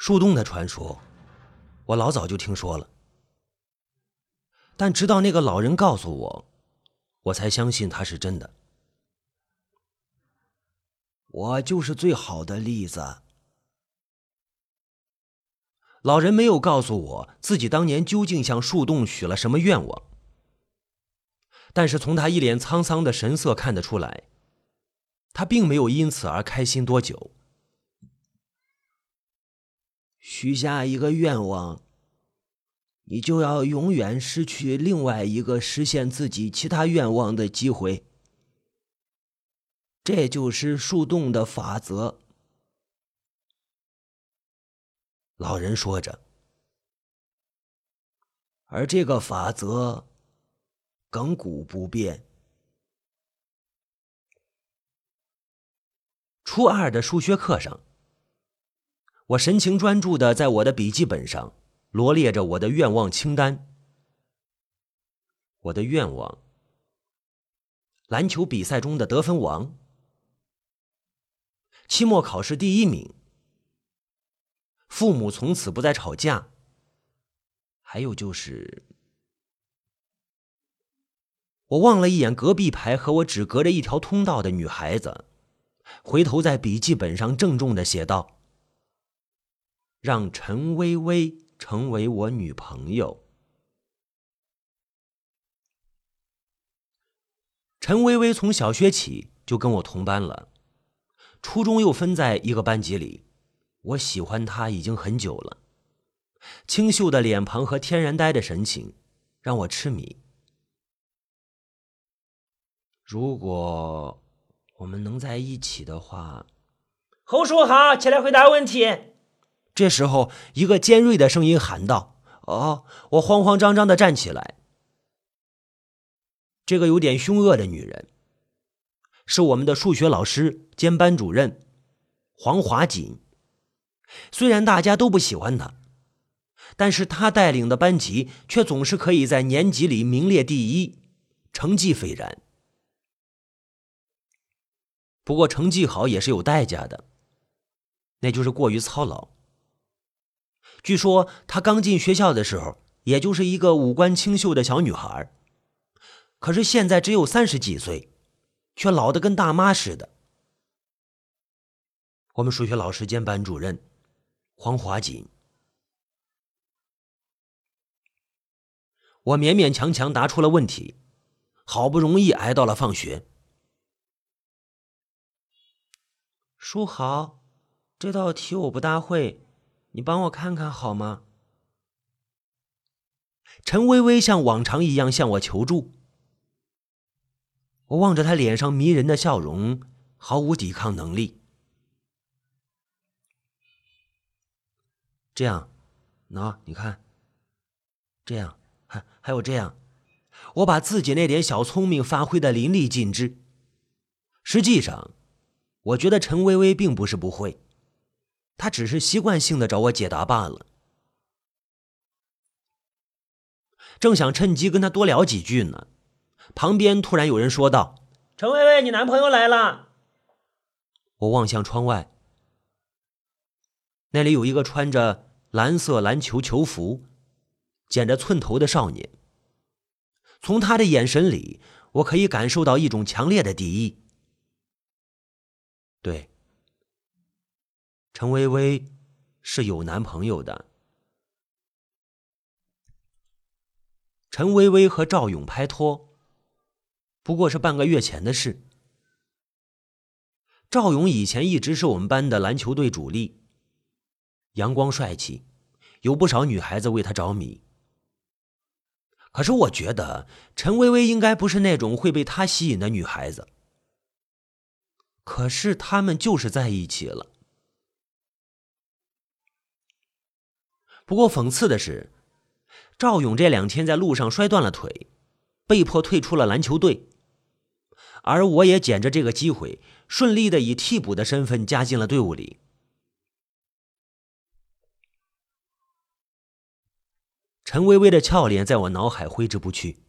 树洞的传说，我老早就听说了，但直到那个老人告诉我，我才相信它是真的。我就是最好的例子。老人没有告诉我自己当年究竟向树洞许了什么愿望，但是从他一脸沧桑的神色看得出来，他并没有因此而开心多久。许下一个愿望，你就要永远失去另外一个实现自己其他愿望的机会。这就是树洞的法则。老人说着，而这个法则亘古不变。初二的数学课上，我神情专注的在我的笔记本上罗列着我的愿望清单。我的愿望：篮球比赛中的得分王。期末考试第一名，父母从此不再吵架。还有就是，我望了一眼隔壁排和我只隔着一条通道的女孩子，回头在笔记本上郑重的写道：“让陈薇薇成为我女朋友。”陈薇薇从小学起就跟我同班了。初中又分在一个班级里，我喜欢她已经很久了。清秀的脸庞和天然呆的神情，让我痴迷。如果我们能在一起的话，侯叔好，起来回答问题。这时候，一个尖锐的声音喊道：“哦！”我慌慌张张的站起来。这个有点凶恶的女人。是我们的数学老师兼班主任黄华锦。虽然大家都不喜欢他，但是他带领的班级却总是可以在年级里名列第一，成绩斐然。不过成绩好也是有代价的，那就是过于操劳。据说她刚进学校的时候，也就是一个五官清秀的小女孩，可是现在只有三十几岁。却老得跟大妈似的。我们数学老师兼班主任黄华锦，我勉勉强强答出了问题，好不容易挨到了放学。书豪，这道题我不大会，你帮我看看好吗？陈薇薇像往常一样向我求助。我望着他脸上迷人的笑容，毫无抵抗能力。这样，喏，你看，这样，还还有这样，我把自己那点小聪明发挥的淋漓尽致。实际上，我觉得陈薇薇并不是不会，她只是习惯性的找我解答罢了。正想趁机跟他多聊几句呢。旁边突然有人说道：“陈薇薇，你男朋友来了。”我望向窗外，那里有一个穿着蓝色篮球球服、剪着寸头的少年。从他的眼神里，我可以感受到一种强烈的敌意。对，陈薇薇是有男朋友的。陈薇薇和赵勇拍拖。不过是半个月前的事。赵勇以前一直是我们班的篮球队主力，阳光帅气，有不少女孩子为他着迷。可是我觉得陈薇薇应该不是那种会被他吸引的女孩子。可是他们就是在一起了。不过讽刺的是，赵勇这两天在路上摔断了腿，被迫退出了篮球队。而我也捡着这个机会，顺利的以替补的身份加进了队伍里。陈薇薇的俏脸在我脑海挥之不去，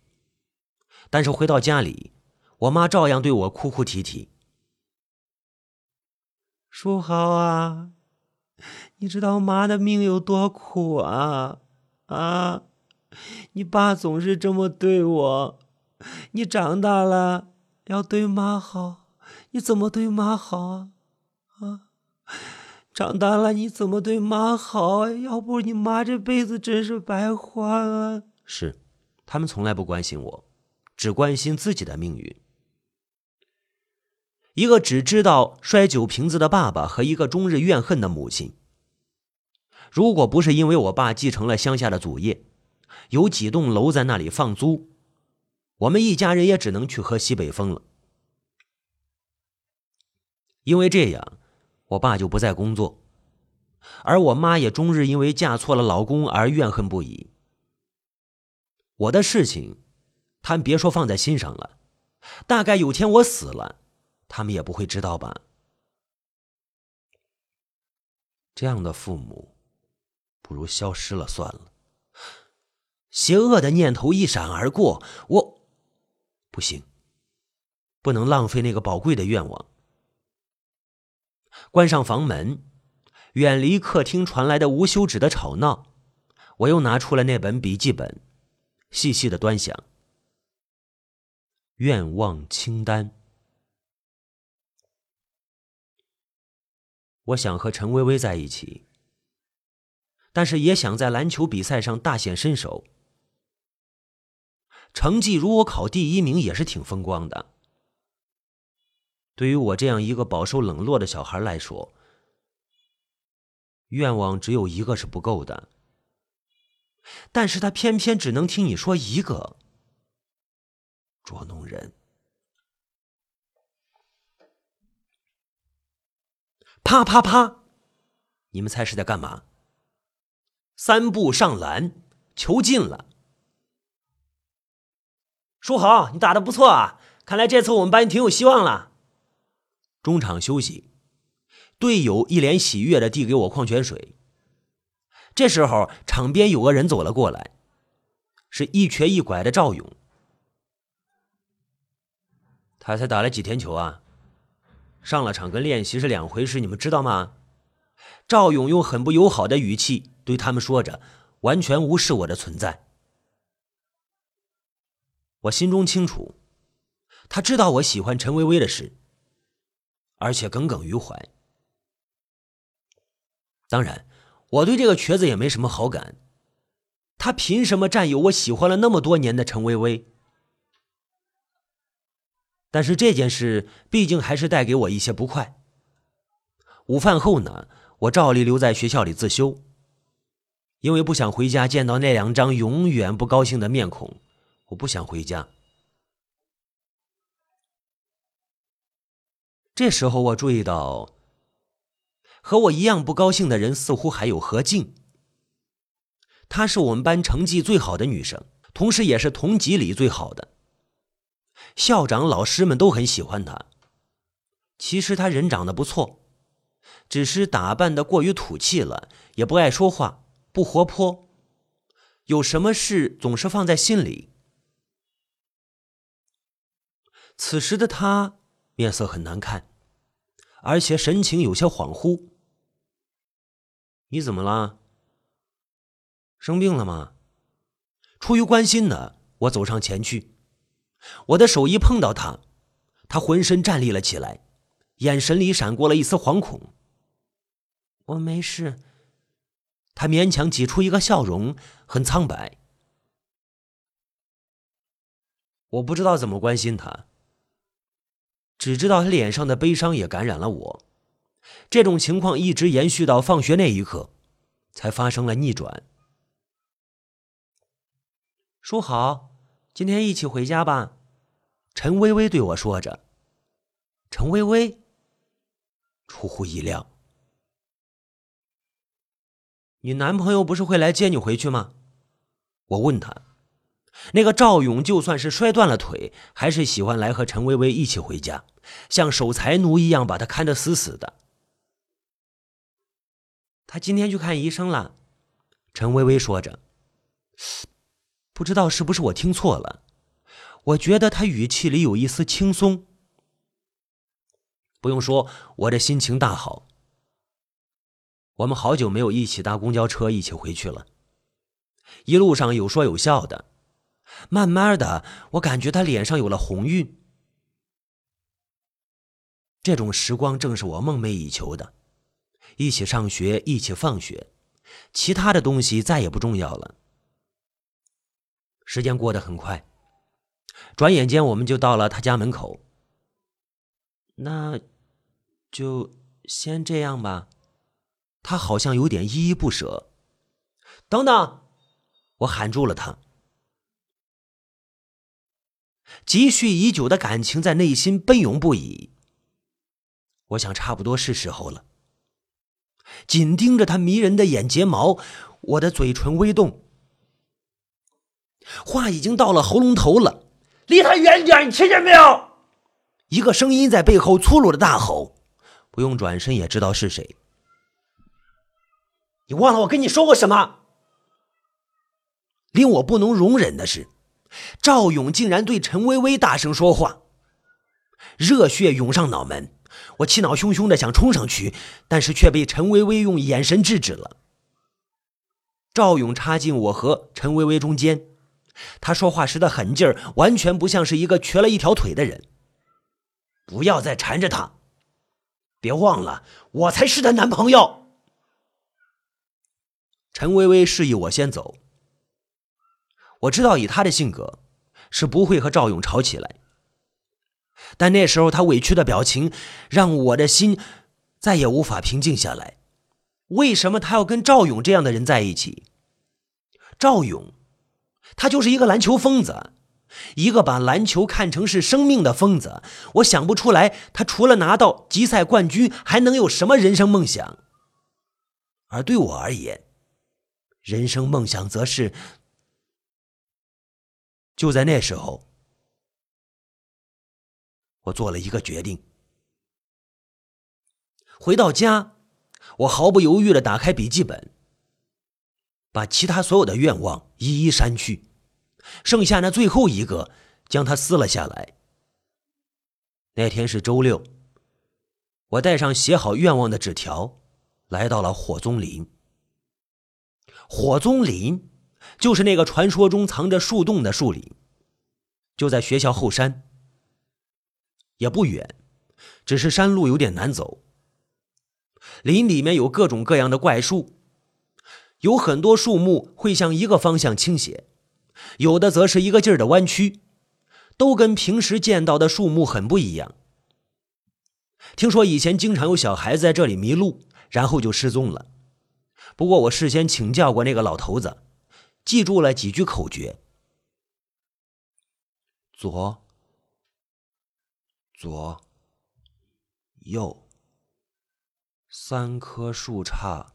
但是回到家里，我妈照样对我哭哭啼啼：“书豪啊，你知道妈的命有多苦啊啊！你爸总是这么对我，你长大了要对妈好，你怎么对妈好啊？啊！长大了你怎么对妈好？要不你妈这辈子真是白花了。是，他们从来不关心我，只关心自己的命运。一个只知道摔酒瓶子的爸爸和一个终日怨恨的母亲。如果不是因为我爸继承了乡下的祖业，有几栋楼在那里放租，我们一家人也只能去喝西北风了。因为这样。我爸就不再工作，而我妈也终日因为嫁错了老公而怨恨不已。我的事情，他们别说放在心上了，大概有天我死了，他们也不会知道吧。这样的父母，不如消失了算了。邪恶的念头一闪而过，我不行，不能浪费那个宝贵的愿望。关上房门，远离客厅传来的无休止的吵闹，我又拿出了那本笔记本，细细的端详。愿望清单。我想和陈薇薇在一起，但是也想在篮球比赛上大显身手。成绩如果考第一名也是挺风光的。对于我这样一个饱受冷落的小孩来说，愿望只有一个是不够的。但是他偏偏只能听你说一个，捉弄人。啪啪啪！你们猜是在干嘛？三步上篮，球进了。书豪，你打的不错啊！看来这次我们班挺有希望了。中场休息，队友一脸喜悦的递给我矿泉水。这时候，场边有个人走了过来，是一瘸一拐的赵勇。他才打了几天球啊，上了场跟练习是两回事，你们知道吗？赵勇用很不友好的语气对他们说着，完全无视我的存在。我心中清楚，他知道我喜欢陈薇薇的事。而且耿耿于怀。当然，我对这个瘸子也没什么好感。他凭什么占有我喜欢了那么多年的陈薇薇？但是这件事毕竟还是带给我一些不快。午饭后呢，我照例留在学校里自修，因为不想回家见到那两张永远不高兴的面孔。我不想回家。这时候，我注意到，和我一样不高兴的人似乎还有何静。她是我们班成绩最好的女生，同时也是同级里最好的。校长、老师们都很喜欢他。其实他人长得不错，只是打扮的过于土气了，也不爱说话，不活泼，有什么事总是放在心里。此时的他面色很难看。而且神情有些恍惚。你怎么了？生病了吗？出于关心呢，我走上前去，我的手一碰到他，他浑身站立了起来，眼神里闪过了一丝惶恐。我没事。他勉强挤出一个笑容，很苍白。我不知道怎么关心他。只知道他脸上的悲伤也感染了我，这种情况一直延续到放学那一刻，才发生了逆转。书豪，今天一起回家吧。陈微微对我说着。陈微微，出乎意料。你男朋友不是会来接你回去吗？我问他。那个赵勇就算是摔断了腿，还是喜欢来和陈薇薇一起回家，像守财奴一样把她看得死死的。他今天去看医生了，陈薇薇说着。不知道是不是我听错了，我觉得他语气里有一丝轻松。不用说，我的心情大好。我们好久没有一起搭公交车一起回去了，一路上有说有笑的，慢慢的，我感觉他脸上有了红晕。这种时光正是我梦寐以求的，一起上学，一起放学，其他的东西再也不重要了。时间过得很快，转眼间我们就到了他家门口。那，就先这样吧。他好像有点依依不舍。等等，我喊住了他。积蓄已久的感情在内心奔涌不已。我想，差不多是时候了。紧盯着他迷人的眼睫毛，我的嘴唇微动，话已经到了喉咙头了。离他远点，你听见没有？一个声音在背后粗鲁的大吼，不用转身也知道是谁。你忘了我跟你说过什么？令我不能容忍的是，赵勇竟然对陈薇薇大声说话，热血涌上脑门。我气恼汹汹的想冲上去，但是却被陈薇薇用眼神制止了。赵勇插进我和陈薇薇中间，他说话时的狠劲儿，完全不像是一个瘸了一条腿的人。不要再缠着他，别忘了，我才是她男朋友。陈薇薇示意我先走。我知道以她的性格，是不会和赵勇吵起来。但那时候他委屈的表情，让我的心再也无法平静下来。为什么他要跟赵勇这样的人在一起？赵勇，他就是一个篮球疯子，一个把篮球看成是生命的疯子。我想不出来，他除了拿到集赛冠军，还能有什么人生梦想？而对我而言，人生梦想则是……就在那时候。我做了一个决定。回到家，我毫不犹豫的打开笔记本，把其他所有的愿望一一删去，剩下那最后一个，将它撕了下来。那天是周六，我带上写好愿望的纸条，来到了火棕林。火棕林就是那个传说中藏着树洞的树林，就在学校后山。也不远，只是山路有点难走。林里面有各种各样的怪树，有很多树木会向一个方向倾斜，有的则是一个劲儿的弯曲，都跟平时见到的树木很不一样。听说以前经常有小孩子在这里迷路，然后就失踪了。不过我事先请教过那个老头子，记住了几句口诀：左。左、右，三棵树杈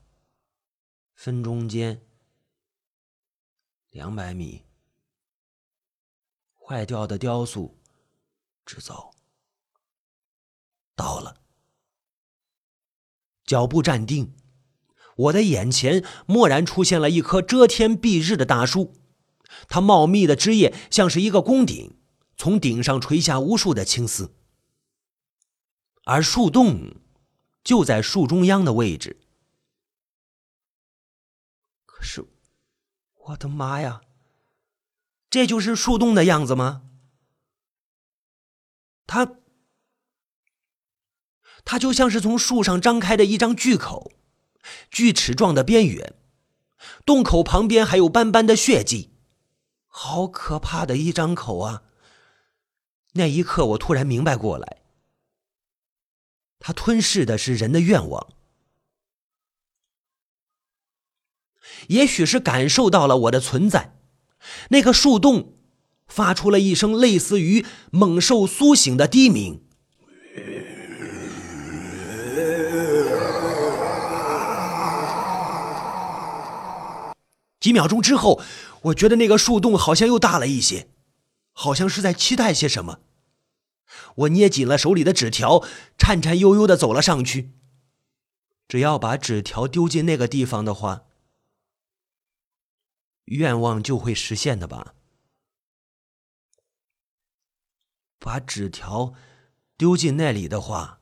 分中间，两百米。坏掉的雕塑，直走。到了，脚步站定，我的眼前蓦然出现了一棵遮天蔽日的大树，它茂密的枝叶像是一个宫顶，从顶上垂下无数的青丝。而树洞就在树中央的位置。可是，我的妈呀！这就是树洞的样子吗？它，它就像是从树上张开的一张巨口，锯齿状的边缘，洞口旁边还有斑斑的血迹，好可怕的一张口啊！那一刻，我突然明白过来。它吞噬的是人的愿望，也许是感受到了我的存在，那个树洞发出了一声类似于猛兽苏醒的低鸣。几秒钟之后，我觉得那个树洞好像又大了一些，好像是在期待些什么。我捏紧了手里的纸条，颤颤悠悠的走了上去。只要把纸条丢进那个地方的话，愿望就会实现的吧？把纸条丢进那里的话，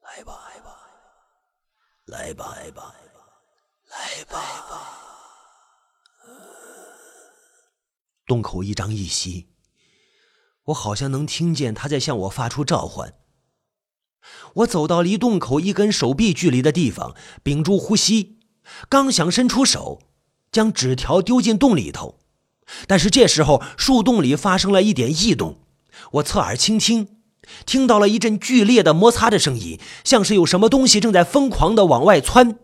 来吧，来吧，来吧，来吧，来吧。洞口一张一息，我好像能听见他在向我发出召唤。我走到离洞口一根手臂距离的地方，屏住呼吸，刚想伸出手将纸条丢进洞里头，但是这时候树洞里发生了一点异动。我侧耳倾听，听到了一阵剧烈的摩擦的声音，像是有什么东西正在疯狂的往外窜。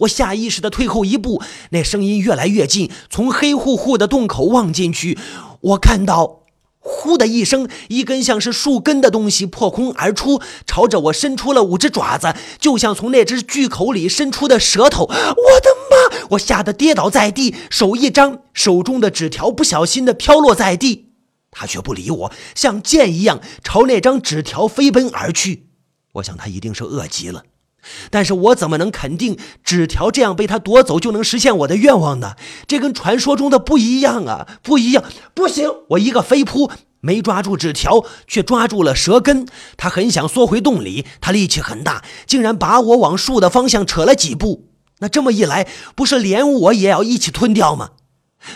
我下意识的退后一步，那声音越来越近。从黑乎乎的洞口望进去，我看到，呼的一声，一根像是树根的东西破空而出，朝着我伸出了五只爪子，就像从那只巨口里伸出的舌头。我的妈！我吓得跌倒在地，手一张，手中的纸条不小心的飘落在地。他却不理我，像箭一样朝那张纸条飞奔而去。我想他一定是饿极了。但是我怎么能肯定纸条这样被他夺走就能实现我的愿望呢？这跟传说中的不一样啊！不一样，不行！我一个飞扑，没抓住纸条，却抓住了蛇根。他很想缩回洞里，他力气很大，竟然把我往树的方向扯了几步。那这么一来，不是连我也要一起吞掉吗？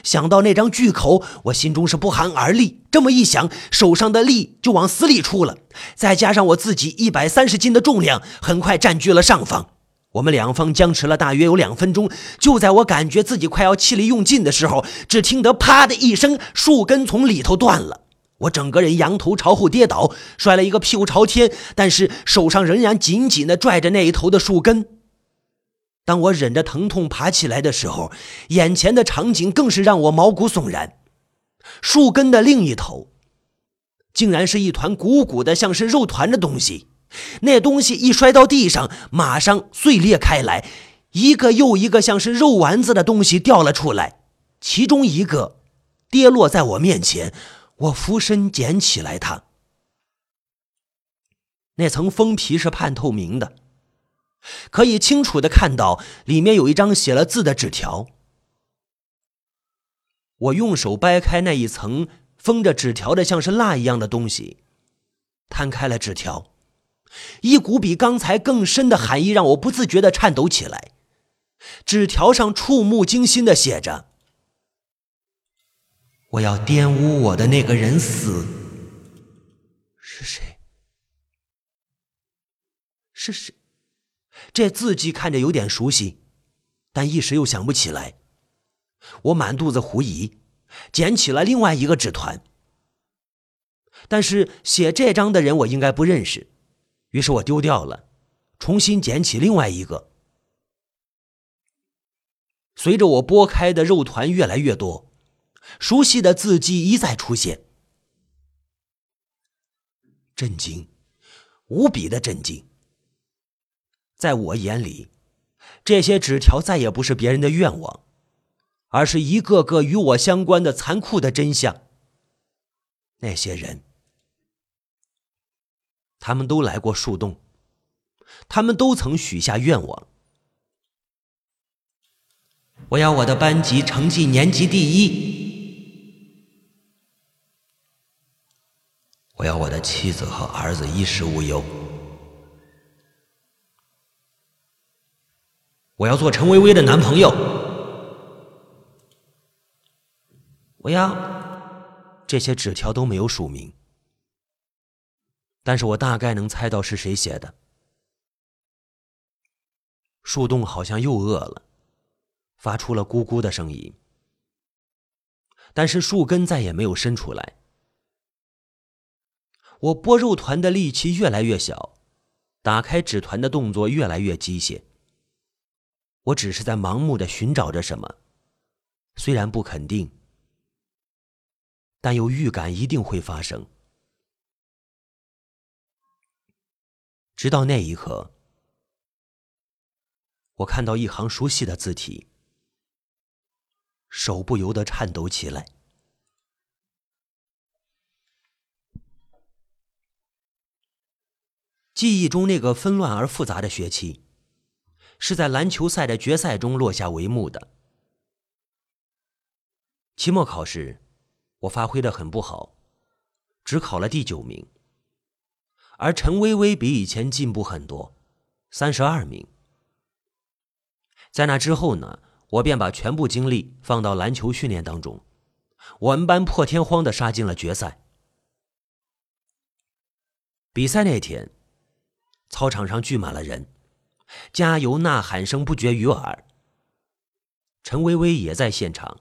想到那张巨口，我心中是不寒而栗。这么一想，手上的力就往死里出了。再加上我自己一百三十斤的重量，很快占据了上方。我们两方僵持了大约有两分钟。就在我感觉自己快要气力用尽的时候，只听得“啪”的一声，树根从里头断了。我整个人仰头朝后跌倒，摔了一个屁股朝天，但是手上仍然紧紧地拽着那一头的树根。当我忍着疼痛爬起来的时候，眼前的场景更是让我毛骨悚然。树根的另一头，竟然是一团鼓鼓的、像是肉团的东西。那东西一摔到地上，马上碎裂开来，一个又一个像是肉丸子的东西掉了出来。其中一个跌落在我面前，我俯身捡起来它。那层封皮是半透明的。可以清楚的看到，里面有一张写了字的纸条。我用手掰开那一层封着纸条的像是蜡一样的东西，摊开了纸条，一股比刚才更深的寒意让我不自觉的颤抖起来。纸条上触目惊心的写着：“我要玷污我的那个人死。”是谁？是谁？这字迹看着有点熟悉，但一时又想不起来。我满肚子狐疑，捡起了另外一个纸团。但是写这张的人我应该不认识，于是我丢掉了，重新捡起另外一个。随着我剥开的肉团越来越多，熟悉的字迹一再出现。震惊，无比的震惊。在我眼里，这些纸条再也不是别人的愿望，而是一个个与我相关的残酷的真相。那些人，他们都来过树洞，他们都曾许下愿望：我要我的班级成绩年级第一，我要我的妻子和儿子衣食无忧。我要做陈薇薇的男朋友。我要这些纸条都没有署名，但是我大概能猜到是谁写的。树洞好像又饿了，发出了咕咕的声音，但是树根再也没有伸出来。我剥肉团的力气越来越小，打开纸团的动作越来越机械。我只是在盲目的寻找着什么，虽然不肯定，但又预感一定会发生。直到那一刻，我看到一行熟悉的字体，手不由得颤抖起来。记忆中那个纷乱而复杂的学期。是在篮球赛的决赛中落下帷幕的。期末考试，我发挥的很不好，只考了第九名。而陈薇薇比以前进步很多，三十二名。在那之后呢，我便把全部精力放到篮球训练当中。我们班破天荒的杀进了决赛。比赛那天，操场上聚满了人，加油呐喊声不绝于耳。陈薇薇也在现场，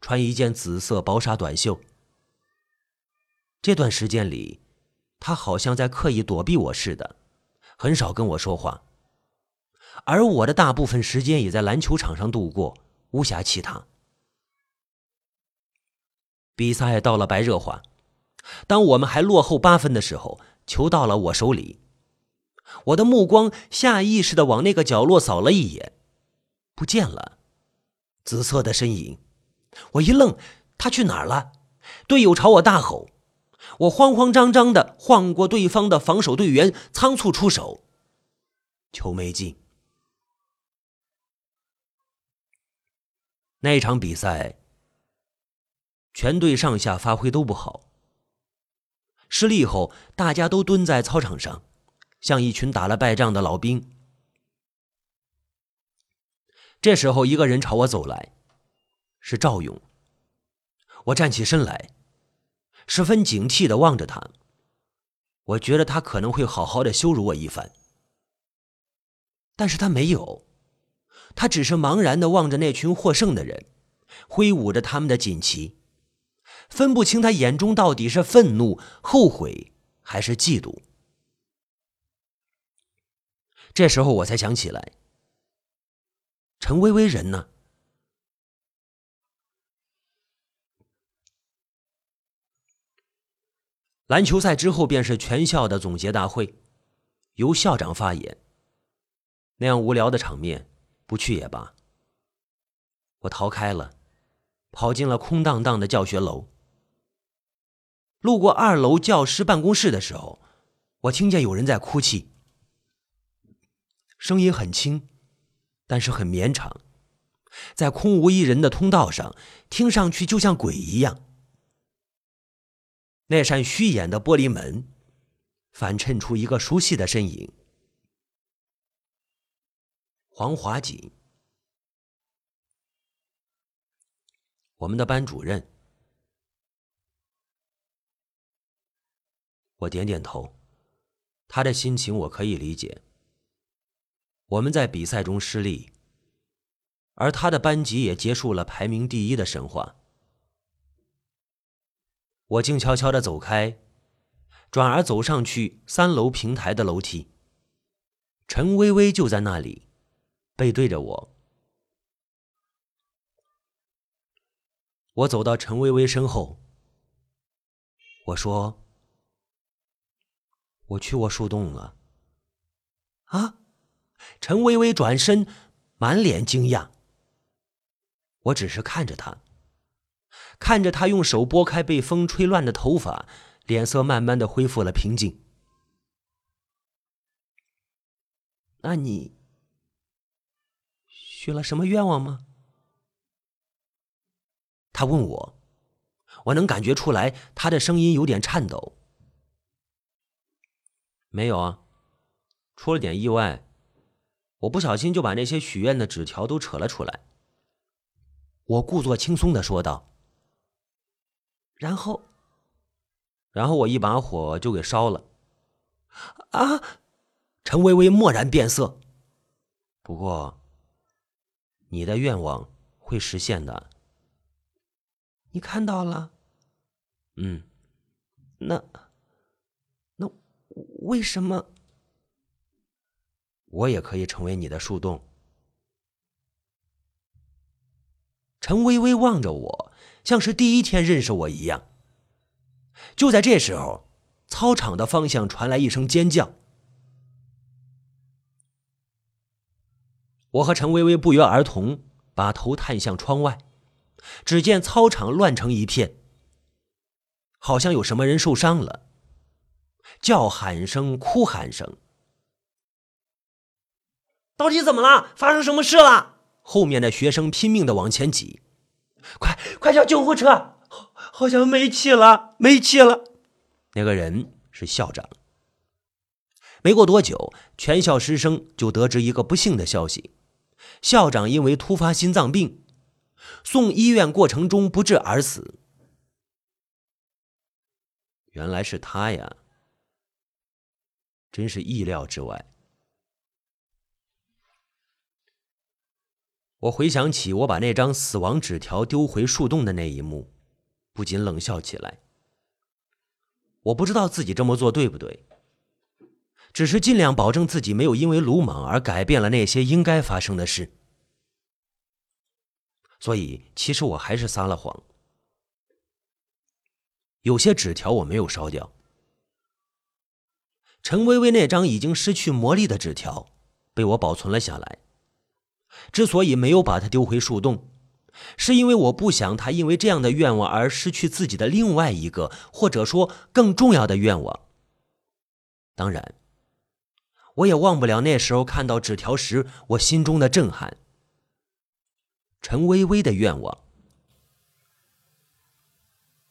穿一件紫色薄纱短袖。这段时间里，她好像在刻意躲避我似的，很少跟我说话。而我的大部分时间也在篮球场上度过，无暇其他。比赛到了白热化，当我们还落后八分的时候，球到了我手里，我的目光下意识的往那个角落扫了一眼，不见了，紫色的身影，我一愣，他去哪儿了？队友朝我大吼，我慌慌张张的晃过对方的防守队员，仓促出手，球没进。那场比赛。全队上下发挥都不好。失利后，大家都蹲在操场上，像一群打了败仗的老兵。这时候，一个人朝我走来，是赵勇。我站起身来，十分警惕的望着他。我觉得他可能会好好的羞辱我一番，但是他没有，他只是茫然的望着那群获胜的人，挥舞着他们的锦旗。分不清他眼中到底是愤怒、后悔还是嫉妒。这时候我才想起来，陈薇薇人呢？篮球赛之后便是全校的总结大会，由校长发言。那样无聊的场面，不去也罢。我逃开了，跑进了空荡荡的教学楼。路过二楼教师办公室的时候，我听见有人在哭泣，声音很轻，但是很绵长，在空无一人的通道上，听上去就像鬼一样。那扇虚掩的玻璃门，反衬出一个熟悉的身影——黄华锦，我们的班主任。我点点头，他的心情我可以理解。我们在比赛中失利，而他的班级也结束了排名第一的神话。我静悄悄的走开，转而走上去三楼平台的楼梯。陈薇薇就在那里，背对着我。我走到陈薇薇身后，我说。我去过树洞了。啊！陈薇薇转身，满脸惊讶。我只是看着他，看着他用手拨开被风吹乱的头发，脸色慢慢的恢复了平静。那你许了什么愿望吗？他问我，我能感觉出来，他的声音有点颤抖。没有啊，出了点意外，我不小心就把那些许愿的纸条都扯了出来。我故作轻松的说道。然后，然后我一把火就给烧了。啊！陈薇薇蓦然变色。不过，你的愿望会实现的。你看到了？嗯，那那。为什么我也可以成为你的树洞？陈微微望着我，像是第一天认识我一样。就在这时候，操场的方向传来一声尖叫。我和陈微微不约而同把头探向窗外，只见操场乱成一片，好像有什么人受伤了。叫喊声、哭喊声，到底怎么了？发生什么事了？后面的学生拼命的往前挤，快快叫救护车！好像没气了，没气了。那个人是校长。没过多久，全校师生就得知一个不幸的消息：校长因为突发心脏病，送医院过程中不治而死。原来是他呀，真是意料之外。我回想起我把那张死亡纸条丢回树洞的那一幕，不禁冷笑起来。我不知道自己这么做对不对，只是尽量保证自己没有因为鲁莽而改变了那些应该发生的事。所以，其实我还是撒了谎。有些纸条我没有烧掉。陈薇薇那张已经失去魔力的纸条，被我保存了下来。之所以没有把它丢回树洞，是因为我不想他因为这样的愿望而失去自己的另外一个，或者说更重要的愿望。当然，我也忘不了那时候看到纸条时我心中的震撼。陈薇薇的愿望，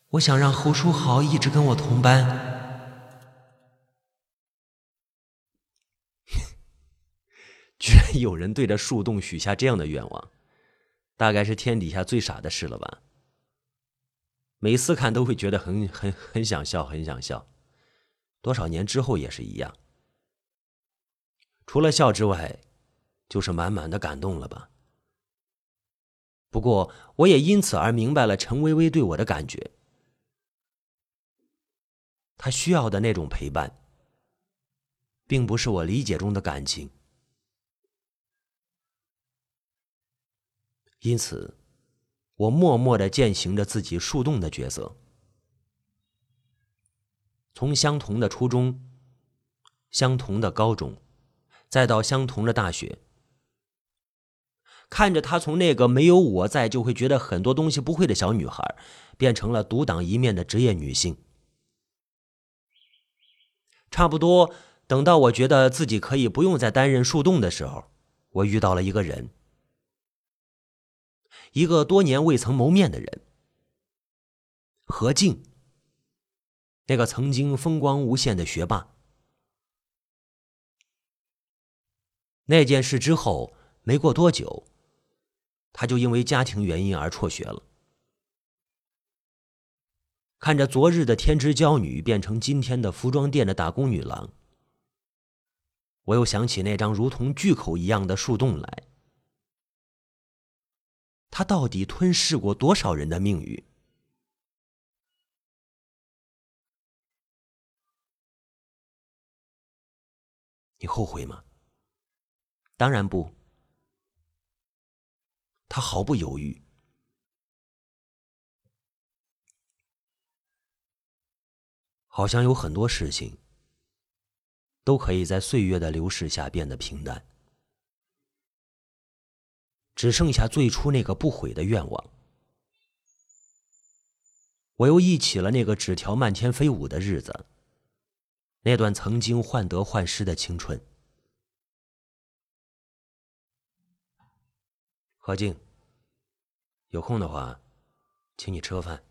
我想让侯书豪一直跟我同班。居然有人对着树洞许下这样的愿望，大概是天底下最傻的事了吧？每次看都会觉得很很很想笑，很想笑。多少年之后也是一样。除了笑之外，就是满满的感动了吧？不过，我也因此而明白了陈薇薇对我的感觉。她需要的那种陪伴，并不是我理解中的感情。因此，我默默的践行着自己树洞的角色。从相同的初中、相同的高中，再到相同的大学，看着她从那个没有我在就会觉得很多东西不会的小女孩，变成了独当一面的职业女性。差不多等到我觉得自己可以不用再担任树洞的时候，我遇到了一个人。一个多年未曾谋面的人，何静，那个曾经风光无限的学霸。那件事之后，没过多久，他就因为家庭原因而辍学了。看着昨日的天之娇女变成今天的服装店的打工女郎，我又想起那张如同巨口一样的树洞来。他到底吞噬过多少人的命运？你后悔吗？当然不。他毫不犹豫。好像有很多事情都可以在岁月的流逝下变得平淡。只剩下最初那个不悔的愿望。我又忆起了那个纸条漫天飞舞的日子，那段曾经患得患失的青春。何静，有空的话，请你吃个饭。